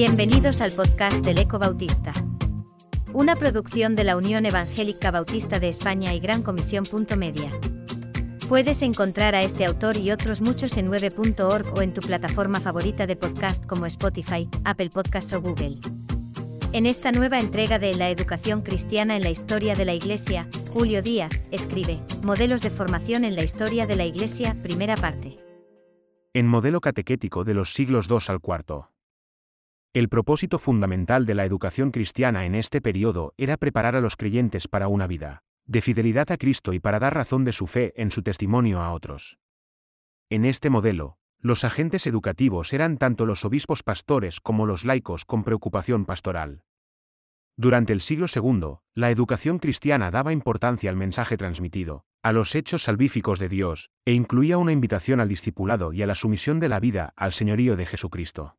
Bienvenidos al podcast del Eco Bautista. Una producción de la Unión Evangélica Bautista de España y Gran Comisión. Media. Puedes encontrar a este autor y otros muchos en 9.org o en tu plataforma favorita de podcast como Spotify, Apple Podcasts o Google. En esta nueva entrega de La educación cristiana en la historia de la Iglesia, Julio Díaz escribe Modelos de formación en la historia de la Iglesia, primera parte. En modelo catequético de los siglos II al IV. El propósito fundamental de la educación cristiana en este periodo era preparar a los creyentes para una vida de fidelidad a Cristo y para dar razón de su fe en su testimonio a otros. En este modelo, los agentes educativos eran tanto los obispos pastores como los laicos con preocupación pastoral. Durante el siglo II, la educación cristiana daba importancia al mensaje transmitido, a los hechos salvíficos de Dios, e incluía una invitación al discipulado y a la sumisión de la vida al señorío de Jesucristo.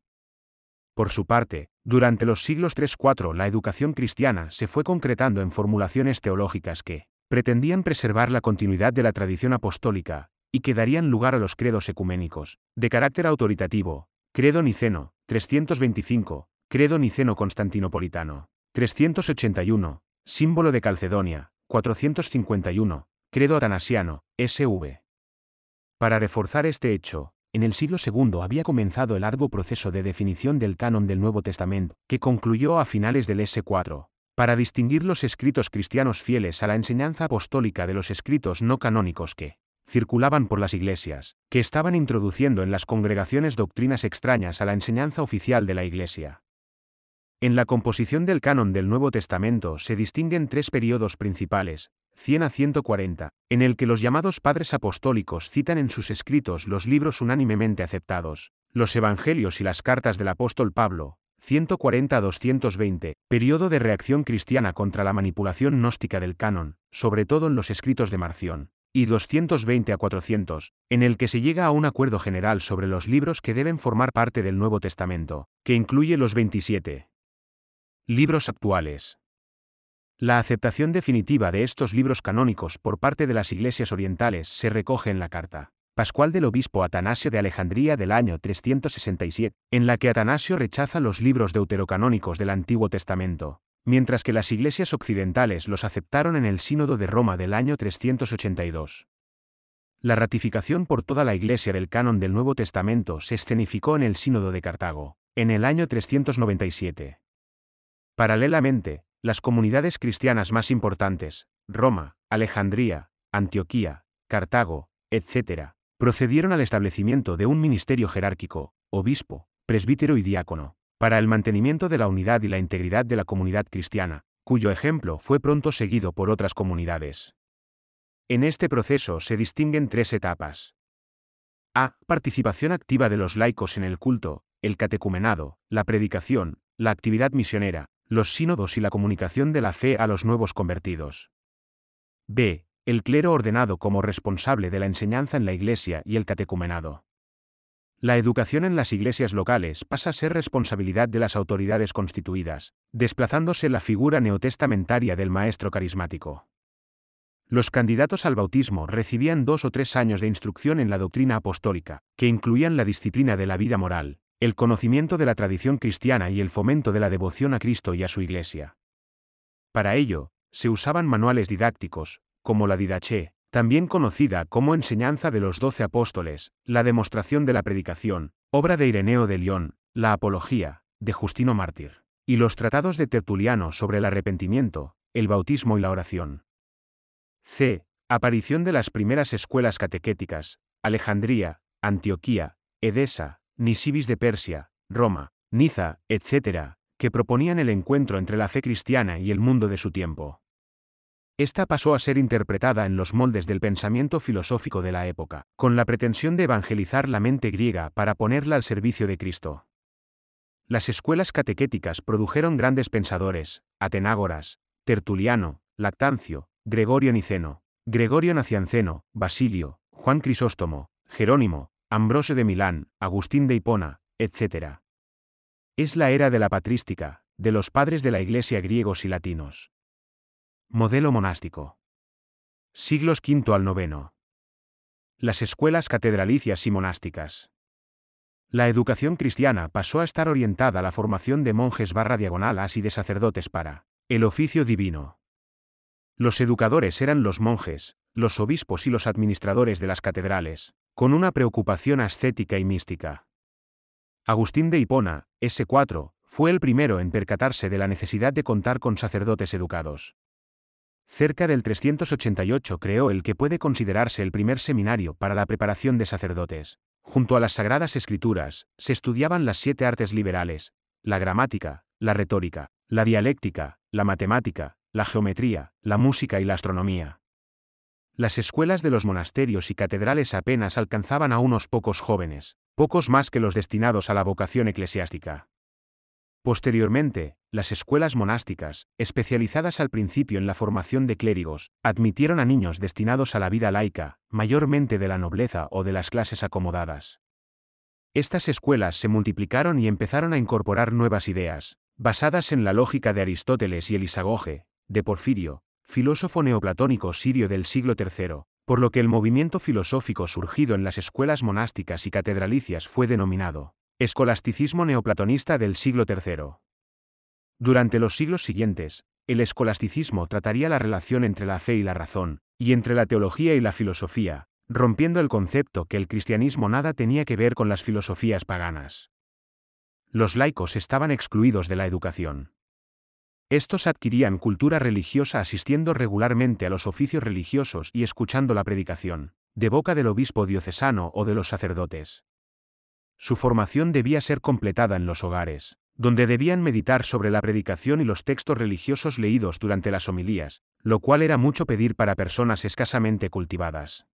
Por su parte, durante los siglos III-IV la educación cristiana se fue concretando en formulaciones teológicas que pretendían preservar la continuidad de la tradición apostólica, y que darían lugar a los credos ecuménicos, de carácter autoritativo, credo niceno, 325, credo niceno constantinopolitano, 381, símbolo de Calcedonia, 451, credo atanasiano, SV. Para reforzar este hecho, en el siglo II había comenzado el arduo proceso de definición del canon del Nuevo Testamento, que concluyó a finales del S4, para distinguir los escritos cristianos fieles a la enseñanza apostólica de los escritos no canónicos que circulaban por las iglesias, que estaban introduciendo en las congregaciones doctrinas extrañas a la enseñanza oficial de la Iglesia. En la composición del canon del Nuevo Testamento se distinguen tres periodos principales, 100 a 140, en el que los llamados padres apostólicos citan en sus escritos los libros unánimemente aceptados, los Evangelios y las cartas del apóstol Pablo, 140 a 220, periodo de reacción cristiana contra la manipulación gnóstica del canon, sobre todo en los escritos de Marción, y 220 a 400, en el que se llega a un acuerdo general sobre los libros que deben formar parte del Nuevo Testamento, que incluye los 27 libros actuales. La aceptación definitiva de estos libros canónicos por parte de las iglesias orientales se recoge en la carta Pascual del obispo Atanasio de Alejandría del año 367, en la que Atanasio rechaza los libros deuterocanónicos del Antiguo Testamento, mientras que las iglesias occidentales los aceptaron en el Sínodo de Roma del año 382. La ratificación por toda la Iglesia del canon del Nuevo Testamento se escenificó en el Sínodo de Cartago, en el año 397. Paralelamente, las comunidades cristianas más importantes, Roma, Alejandría, Antioquía, Cartago, etc., procedieron al establecimiento de un ministerio jerárquico, obispo, presbítero y diácono, para el mantenimiento de la unidad y la integridad de la comunidad cristiana, cuyo ejemplo fue pronto seguido por otras comunidades. En este proceso se distinguen tres etapas. A. Participación activa de los laicos en el culto, el catecumenado, la predicación, la actividad misionera, los sínodos y la comunicación de la fe a los nuevos convertidos. B. El clero ordenado como responsable de la enseñanza en la iglesia y el catecumenado. La educación en las iglesias locales pasa a ser responsabilidad de las autoridades constituidas, desplazándose la figura neotestamentaria del maestro carismático. Los candidatos al bautismo recibían dos o tres años de instrucción en la doctrina apostólica, que incluían la disciplina de la vida moral, el conocimiento de la tradición cristiana y el fomento de la devoción a Cristo y a su Iglesia. Para ello, se usaban manuales didácticos, como la Didache, también conocida como Enseñanza de los Doce Apóstoles, la Demostración de la Predicación, obra de Ireneo de León, la Apología, de Justino Mártir, y los tratados de Tertuliano sobre el arrepentimiento, el bautismo y la oración. C. Aparición de las primeras escuelas catequéticas, Alejandría, Antioquía, Edesa, Nisibis de Persia, Roma, Niza, etc., que proponían el encuentro entre la fe cristiana y el mundo de su tiempo. Esta pasó a ser interpretada en los moldes del pensamiento filosófico de la época, con la pretensión de evangelizar la mente griega para ponerla al servicio de Cristo. Las escuelas catequéticas produjeron grandes pensadores, Atenágoras, Tertuliano, Lactancio, Gregorio Niceno, Gregorio Nacianceno, Basilio, Juan Crisóstomo, Jerónimo, Ambrosio de Milán, Agustín de Hipona, etc. Es la era de la patrística, de los padres de la Iglesia griegos y latinos. Modelo monástico. Siglos V al IX. Las escuelas catedralicias y monásticas. La educación cristiana pasó a estar orientada a la formación de monjes barra diagonalas y de sacerdotes para el oficio divino. Los educadores eran los monjes, los obispos y los administradores de las catedrales, con una preocupación ascética y mística. Agustín de Hipona, S4, fue el primero en percatarse de la necesidad de contar con sacerdotes educados. Cerca del 388 creó el que puede considerarse el primer seminario para la preparación de sacerdotes. Junto a las sagradas escrituras, se estudiaban las siete artes liberales, la gramática, la retórica, la dialéctica, la matemática, la geometría, la música y la astronomía. Las escuelas de los monasterios y catedrales apenas alcanzaban a unos pocos jóvenes, pocos más que los destinados a la vocación eclesiástica. Posteriormente, las escuelas monásticas, especializadas al principio en la formación de clérigos, admitieron a niños destinados a la vida laica, mayormente de la nobleza o de las clases acomodadas. Estas escuelas se multiplicaron y empezaron a incorporar nuevas ideas, basadas en la lógica de Aristóteles y Elisagoge, de Porfirio, filósofo neoplatónico sirio del siglo III, por lo que el movimiento filosófico surgido en las escuelas monásticas y catedralicias fue denominado Escolasticismo neoplatonista del siglo III. Durante los siglos siguientes, el escolasticismo trataría la relación entre la fe y la razón, y entre la teología y la filosofía, rompiendo el concepto que el cristianismo nada tenía que ver con las filosofías paganas. Los laicos estaban excluidos de la educación. Estos adquirían cultura religiosa asistiendo regularmente a los oficios religiosos y escuchando la predicación, de boca del obispo diocesano o de los sacerdotes. Su formación debía ser completada en los hogares, donde debían meditar sobre la predicación y los textos religiosos leídos durante las homilías, lo cual era mucho pedir para personas escasamente cultivadas.